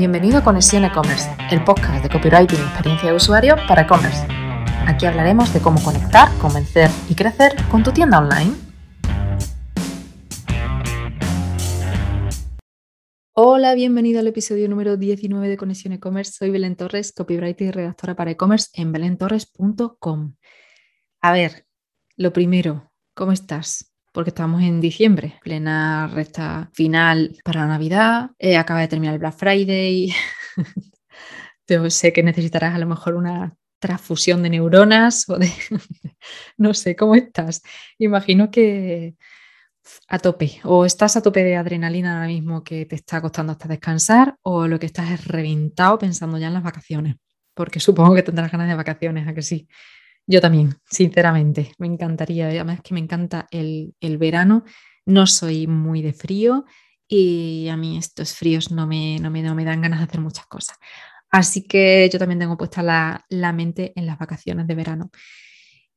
Bienvenido a Conexión E-Commerce, el podcast de copywriting y experiencia de usuario para e-commerce. Aquí hablaremos de cómo conectar, convencer y crecer con tu tienda online. Hola, bienvenido al episodio número 19 de Conexión E-Commerce. Soy Belén Torres, copywriter y redactora para e-commerce en belentorres.com. A ver, lo primero, ¿cómo estás? Porque estamos en diciembre, plena recta final para la Navidad, eh, acaba de terminar el Black Friday, Yo sé que necesitarás a lo mejor una transfusión de neuronas o de, no sé, ¿cómo estás? Imagino que a tope, o estás a tope de adrenalina ahora mismo que te está costando hasta descansar, o lo que estás es reventado pensando ya en las vacaciones, porque supongo que tendrás ganas de vacaciones, ¿a que sí? Yo también, sinceramente, me encantaría. Además que me encanta el, verano. No soy muy de frío y a mí estos fríos no me, no me, dan ganas de hacer muchas cosas. Así que yo también tengo puesta la, la, mente en las vacaciones de verano.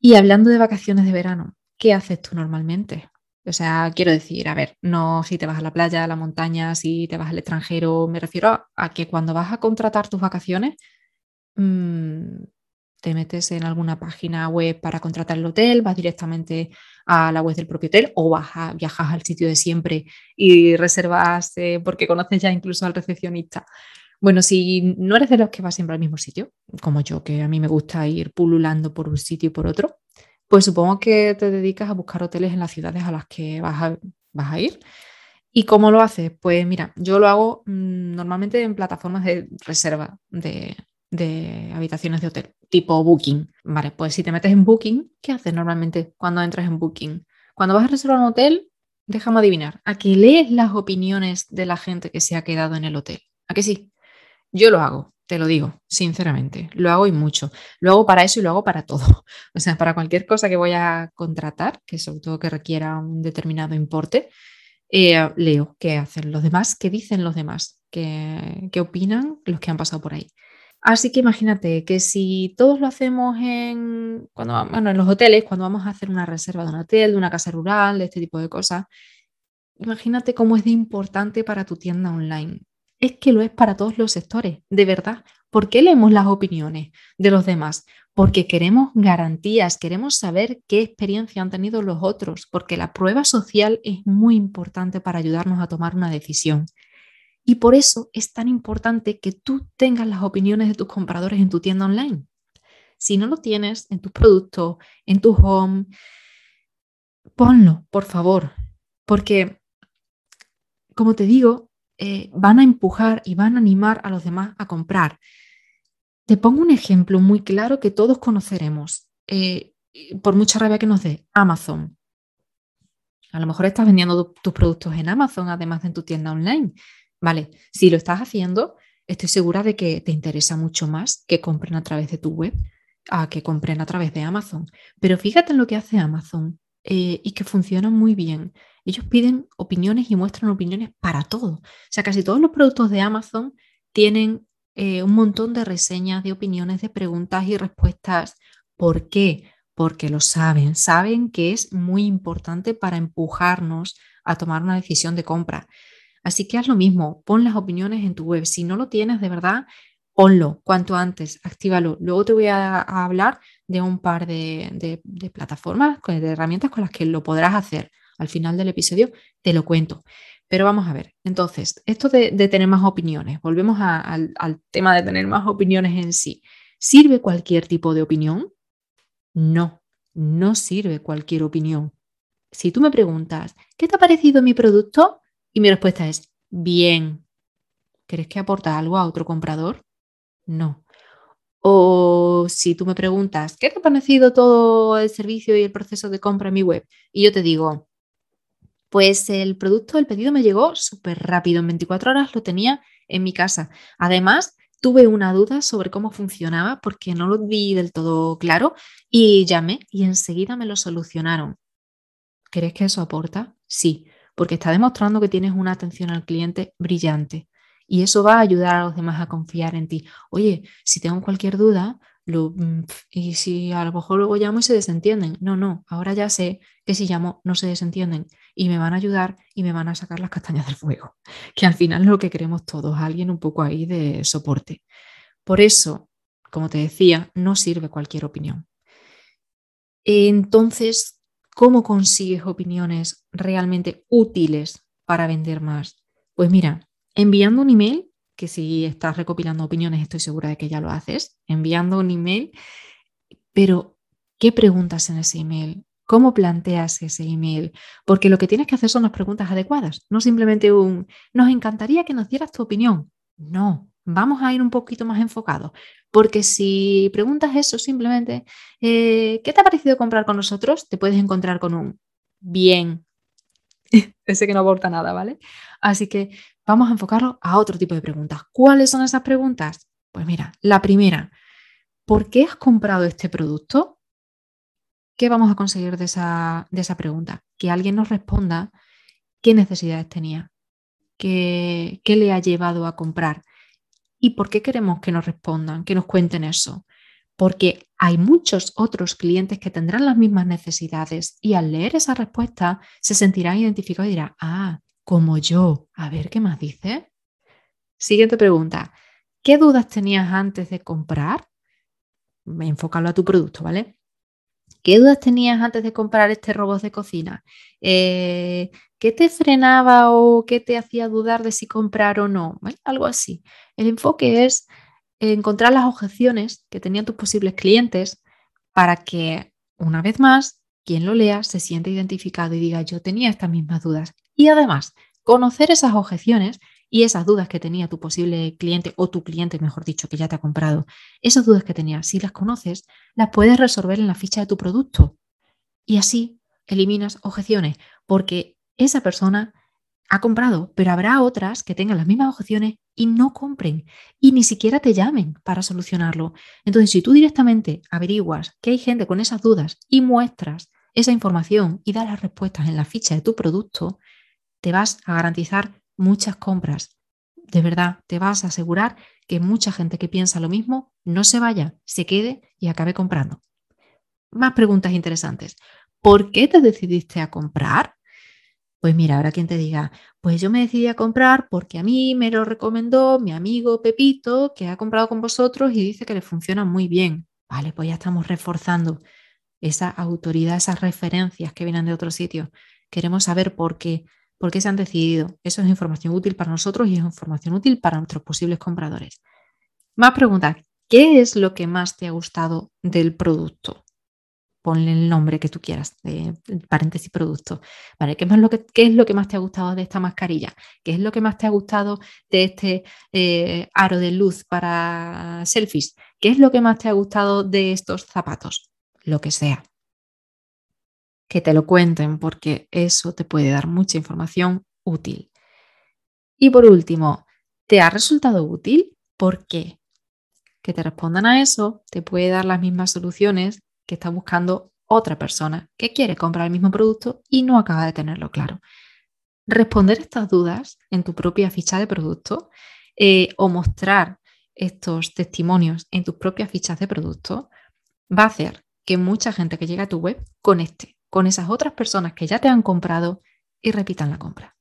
Y hablando de vacaciones de verano, ¿qué haces tú normalmente? O sea, quiero decir, a ver, no si te vas a la playa, a la montaña, si te vas al extranjero, me refiero a, que cuando vas a contratar tus vacaciones, mmm, te metes en alguna página web para contratar el hotel, vas directamente a la web del propio hotel o vas a, viajas al sitio de siempre y reservas eh, porque conoces ya incluso al recepcionista. Bueno, si no eres de los que va siempre al mismo sitio, como yo, que a mí me gusta ir pululando por un sitio y por otro, pues supongo que te dedicas a buscar hoteles en las ciudades a las que vas a, ir. ¿Y cómo lo haces? Pues mira, yo lo hago mm, normalmente en plataformas de reserva de, de habitaciones de hotel, tipo Booking. Vale, pues si te metes en Booking, ¿qué haces normalmente cuando entras en Booking? Cuando vas a reservar un hotel, déjame adivinar, ¿a que lees las opiniones de la gente que se ha quedado en el hotel? ¿A que sí? Yo lo hago, te lo digo, sinceramente, lo hago y mucho. Lo hago para eso y lo hago para todo. O sea, para cualquier cosa que voy a contratar, que sobre todo que requiera un determinado importe, eh, leo qué hacen los demás, qué dicen los demás, qué, qué opinan los que han pasado por ahí. Así que imagínate que si todos lo hacemos en, cuando, bueno, en los hoteles, cuando vamos a hacer una reserva de un hotel, de una casa rural, de este tipo de cosas, imagínate cómo es de importante para tu tienda online. Es que lo es para todos los sectores, de verdad. ¿Por qué leemos las opiniones de los demás? Porque queremos garantías, queremos saber qué experiencia han tenido los otros, porque la prueba social es muy importante para ayudarnos a tomar una decisión. Y por eso es tan importante que tú tengas las opiniones de tus compradores en tu tienda online. Si no lo tienes en tus productos, en tu home, ponlo, por favor, porque, como te digo, eh, van a empujar y van a animar a los demás a comprar. Te pongo un ejemplo muy claro que todos conoceremos, eh, por mucha rabia que nos dé, Amazon. A lo mejor estás vendiendo tus productos en Amazon, además de en tu tienda online. Vale, si lo estás haciendo, estoy segura de que te interesa mucho más que compren a través de tu web a que compren a través de Amazon. Pero fíjate en lo que hace Amazon eh, y que funciona muy bien. Ellos piden opiniones y muestran opiniones para todo. O sea, casi todos los productos de Amazon tienen eh, un montón de reseñas, de opiniones, de preguntas y respuestas. ¿Por qué? Porque lo saben, saben que es muy importante para empujarnos a tomar una decisión de compra. Así que haz lo mismo, pon las opiniones en tu web. Si no lo tienes de verdad, ponlo cuanto antes, actívalo. Luego te voy a, hablar de un par de, plataformas, de herramientas con las que lo podrás hacer. Al final del episodio te lo cuento. Pero vamos a ver, entonces, esto de, tener más opiniones, volvemos al, al tema de tener más opiniones en sí. ¿Sirve cualquier tipo de opinión? No, no sirve cualquier opinión. Si tú me preguntas, ¿qué te ha parecido mi producto? Y mi respuesta es, bien. ¿Crees que aporta algo a otro comprador? No. O si tú me preguntas, ¿qué te ha parecido todo el servicio y el proceso de compra en mi web? Y yo te digo, pues el producto, el pedido me llegó súper rápido, en 24 horas lo tenía en mi casa. Además, tuve una duda sobre cómo funcionaba porque no lo vi del todo claro y llamé y enseguida me lo solucionaron. ¿Crees que eso aporta? Sí porque está demostrando que tienes una atención al cliente brillante. Y eso va a ayudar a los demás a confiar en ti. Oye, si tengo cualquier duda, Mm, y si a lo mejor luego llamo y se desentienden. No, no, ahora ya sé que si llamo no se desentienden y me van a ayudar y me van a sacar las castañas del fuego, que al final es lo que queremos todos, alguien un poco ahí de soporte. Por eso, como te decía, no sirve cualquier opinión. Entonces, ¿cómo consigues opiniones realmente útiles para vender más? Pues mira, enviando un email que si estás recopilando opiniones, estoy segura de que ya lo haces, enviando un email, pero ¿qué preguntas en ese email? ¿Cómo planteas ese email? Porque lo que tienes que hacer son las preguntas adecuadas, no simplemente un, nos encantaría que nos dieras tu opinión. No, vamos a ir un poquito más enfocados, porque si preguntas eso simplemente, eh, ¿qué te ha parecido comprar con nosotros? Te puedes encontrar con un bien, ese que no aporta nada, ¿vale? Así que vamos a enfocarlo a otro tipo de preguntas. ¿Cuáles son esas preguntas? Pues mira, la primera, ¿por qué has comprado este producto? ¿Qué vamos a conseguir de esa, de esa pregunta? Que alguien nos responda qué necesidades tenía, qué, qué le ha llevado a comprar y por qué queremos que nos respondan, que nos cuenten eso. Porque hay muchos otros clientes que tendrán las mismas necesidades y al leer esa respuesta se sentirán identificados y dirán, ah, como yo. A ver, ¿qué más dice? Siguiente pregunta. ¿Qué dudas tenías antes de comprar? Enfócalo a tu producto, ¿vale? ¿Qué dudas tenías antes de comprar este robot de cocina? Eh, ¿Qué te frenaba o qué te hacía dudar de si comprar o no? Algo así. El enfoque es encontrar las objeciones que tenían tus posibles clientes para que, una vez más, quien lo lea se sienta identificado y diga, yo tenía estas mismas dudas. Y además, conocer esas objeciones y esas dudas que tenía tu posible cliente o tu cliente, mejor dicho, que ya te ha comprado, esas dudas que tenía, si las conoces, las puedes resolver en la ficha de tu producto. Y así eliminas objeciones, porque esa persona ha comprado, pero habrá otras que tengan las mismas objeciones y no compren y ni siquiera te llamen para solucionarlo. Entonces, si tú directamente averiguas que hay gente con esas dudas y muestras esa información y das las respuestas en la ficha de tu producto, te vas a garantizar muchas compras. De verdad, te vas a asegurar que mucha gente que piensa lo mismo no se vaya, se quede y acabe comprando. Más preguntas interesantes. ¿Por qué te decidiste a comprar? Pues mira, ahora quien te diga, pues yo me decidí a comprar porque a mí me lo recomendó mi amigo Pepito, que ha comprado con vosotros y dice que le funciona muy bien. Vale, pues ya estamos reforzando esa autoridad, esas referencias que vienen de otro sitio. Queremos saber por qué. ¿Por qué se han decidido? Eso es información útil para nosotros y es información útil para nuestros posibles compradores. Más preguntas. ¿Qué es lo que más te ha gustado del producto? Ponle el nombre que tú quieras, de paréntesis producto. ¿Vale? ¿Qué, es lo que, ¿Qué es lo que más te ha gustado de esta mascarilla? ¿Qué es lo que más te ha gustado de este eh, aro de luz para selfies? ¿Qué es lo que más te ha gustado de estos zapatos? Lo que sea que te lo cuenten porque eso te puede dar mucha información útil. Y por último, ¿te ha resultado útil? ¿Por qué? Que te respondan a eso te puede dar las mismas soluciones que está buscando otra persona que quiere comprar el mismo producto y no acaba de tenerlo claro. Responder estas dudas en tu propia ficha de producto eh, o mostrar estos testimonios en tus propias fichas de producto va a hacer que mucha gente que llega a tu web conecte con esas otras personas que ya te han comprado y repitan la compra.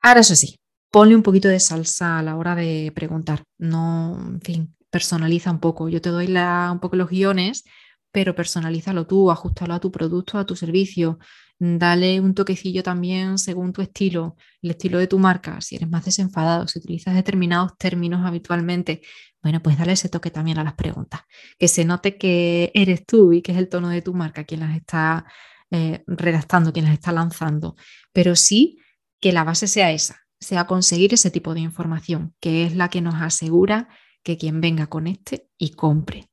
Ahora eso sí, ponle un poquito de salsa a la hora de preguntar. No, en fin, personaliza un poco. Yo te doy un poco los guiones, pero personalízalo tú, ajustalo a tu producto, a tu servicio. Dale un toquecillo también según tu estilo, el estilo de tu marca. Si eres más desenfadado, si utilizas determinados términos habitualmente, bueno, pues dale ese toque también a las preguntas, que se note que eres tú y que es el tono de tu marca quien las está eh, redactando, quien las está lanzando, pero sí que la base sea esa, sea conseguir ese tipo de información, que es la que nos asegura que quien venga conecte y compre.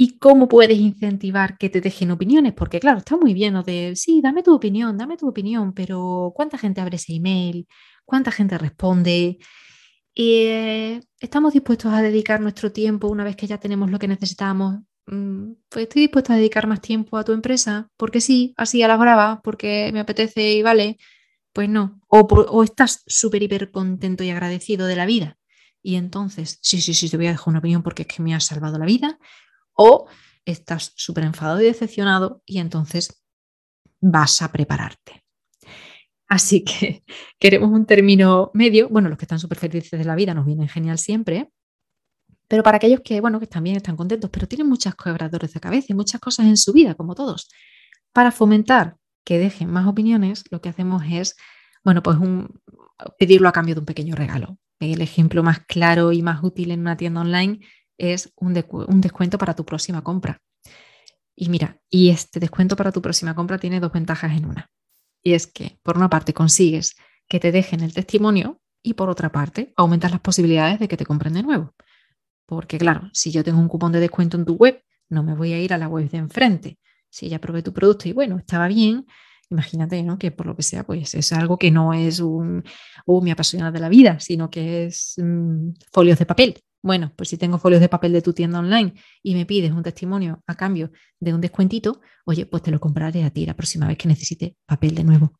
¿Y cómo puedes incentivar que te dejen opiniones? Porque claro, está muy bien lo de, sí, dame tu opinión, dame tu opinión, pero ¿cuánta gente abre ese email? ¿Cuánta gente responde? Eh, ¿Estamos dispuestos a dedicar nuestro tiempo una vez que ya tenemos lo que necesitamos? Mm, pues estoy dispuesto a dedicar más tiempo a tu empresa, porque sí, así a la brava, porque me apetece y vale. Pues no. O, estás súper, hiper contento y agradecido de la vida, y entonces, sí, sí, sí, te voy a dejar una opinión porque es que me ha salvado la vida, o estás súper enfadado y decepcionado y entonces vas a prepararte. Así que queremos un término medio. Bueno, los que están súper felices de la vida nos vienen genial siempre. Pero para aquellos que, bueno, que también están contentos, pero tienen muchas quebradores de cabeza y muchas cosas en su vida, como todos, para fomentar que dejen más opiniones, lo que hacemos es, bueno, pues pedirlo a cambio de un pequeño regalo. El ejemplo más claro y más útil en una tienda online es un, un descuento para tu próxima compra. Y mira, y este descuento para tu próxima compra tiene dos ventajas en una. Y es que, por una parte, consigues que te dejen el testimonio y por otra parte, aumentas las posibilidades de que te compren de nuevo. Porque claro, si yo tengo un cupón de descuento en tu web, no me voy a ir a la web de enfrente. Si ya probé tu producto y bueno, estaba bien, imagínate, ¿no? Que por lo que sea, pues es algo que no es un, oh, me apasiona de la vida, sino que es mm, folios de papel. Bueno, pues si tengo folios de papel de tu tienda online y me pides un testimonio a cambio de un descuentito, oye, pues te lo compraré a ti la próxima vez que necesite papel de nuevo.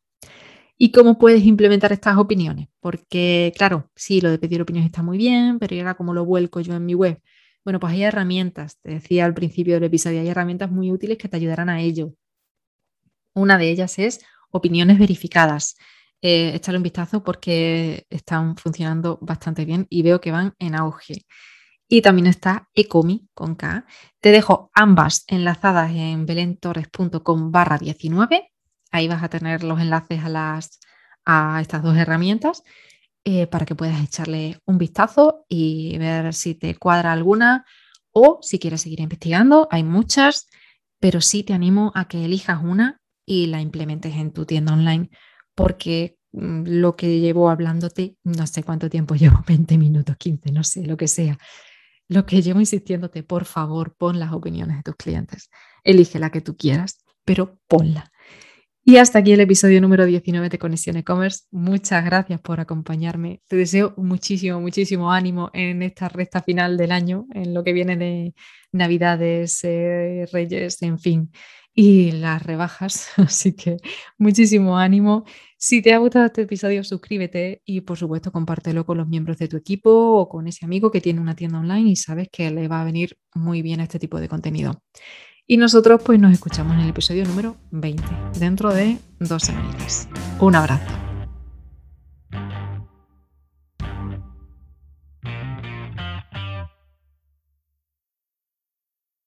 ¿Y cómo puedes implementar estas opiniones? Porque, claro, sí, lo de pedir opiniones está muy bien, pero ¿y ahora cómo lo vuelco yo en mi web? Bueno, pues hay herramientas, te decía al principio del episodio, hay herramientas muy útiles que te ayudarán a ello. Una de ellas es opiniones verificadas eh, echarle un vistazo porque están funcionando bastante bien y veo que van en auge. Y también está Ecomi con K. Te dejo ambas enlazadas en belentorres.com barra 19. Ahí vas a tener los enlaces a, las, a estas dos herramientas eh, para que puedas echarle un vistazo y ver si te cuadra alguna o si quieres seguir investigando. Hay muchas, pero sí te animo a que elijas una y la implementes en tu tienda online porque mm, lo que llevo hablándote, no sé cuánto tiempo llevo, 20 minutos, 15, no sé, lo que sea. Lo que llevo insistiéndote, por favor, pon las opiniones de tus clientes. Elige la que tú quieras, pero ponla. Y hasta aquí el episodio número 19 de Conexión E-Commerce. Muchas gracias por acompañarme. Te deseo muchísimo, muchísimo ánimo en esta recta final del año, en lo que viene de Navidades, eh, Reyes, en fin y las rebajas. Así que muchísimo ánimo. Si te ha gustado este episodio, suscríbete y por supuesto compártelo con los miembros de tu equipo o con ese amigo que tiene una tienda online y sabes que le va a venir muy bien este tipo de contenido. Y nosotros pues nos escuchamos en el episodio número 20, dentro de dos semanas. Un abrazo.